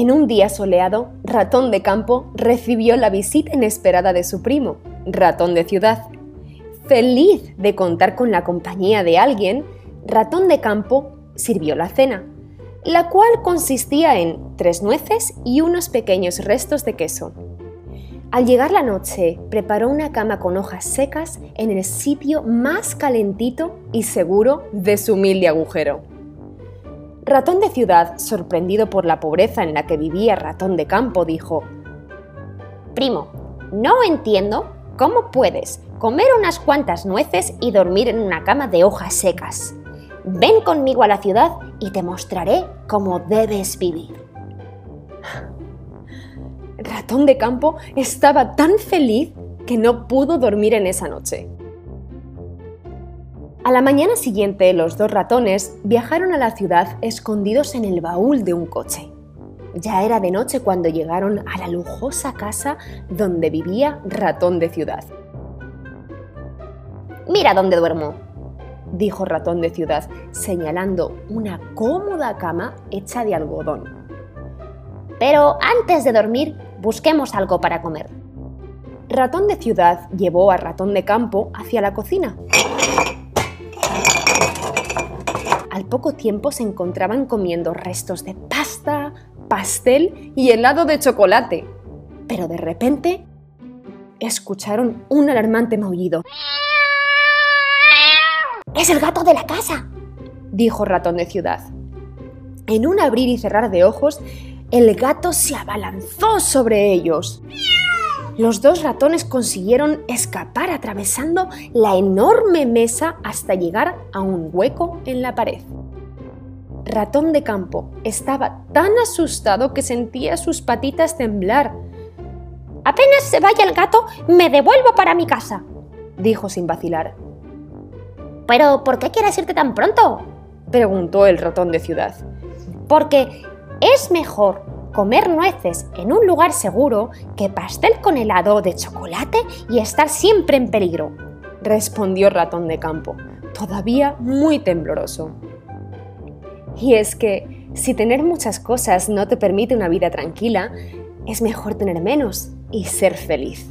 En un día soleado, Ratón de Campo recibió la visita inesperada de su primo, Ratón de Ciudad. Feliz de contar con la compañía de alguien, Ratón de Campo sirvió la cena, la cual consistía en tres nueces y unos pequeños restos de queso. Al llegar la noche, preparó una cama con hojas secas en el sitio más calentito y seguro de su humilde agujero. Ratón de ciudad, sorprendido por la pobreza en la que vivía Ratón de campo, dijo, Primo, no entiendo cómo puedes comer unas cuantas nueces y dormir en una cama de hojas secas. Ven conmigo a la ciudad y te mostraré cómo debes vivir. Ratón de campo estaba tan feliz que no pudo dormir en esa noche. A la mañana siguiente, los dos ratones viajaron a la ciudad escondidos en el baúl de un coche. Ya era de noche cuando llegaron a la lujosa casa donde vivía Ratón de Ciudad. Mira dónde duermo, dijo Ratón de Ciudad, señalando una cómoda cama hecha de algodón. Pero antes de dormir, busquemos algo para comer. Ratón de Ciudad llevó a Ratón de Campo hacia la cocina poco tiempo se encontraban comiendo restos de pasta, pastel y helado de chocolate. Pero de repente escucharon un alarmante maullido. ¡Es el gato de la casa! dijo Ratón de Ciudad. En un abrir y cerrar de ojos, el gato se abalanzó sobre ellos los dos ratones consiguieron escapar atravesando la enorme mesa hasta llegar a un hueco en la pared. Ratón de campo estaba tan asustado que sentía sus patitas temblar. Apenas se vaya el gato, me devuelvo para mi casa, dijo sin vacilar. ¿Pero por qué quieres irte tan pronto? preguntó el ratón de ciudad. Porque es mejor comer nueces en un lugar seguro que pastel con helado de chocolate y estar siempre en peligro, respondió Ratón de Campo, todavía muy tembloroso. Y es que, si tener muchas cosas no te permite una vida tranquila, es mejor tener menos y ser feliz.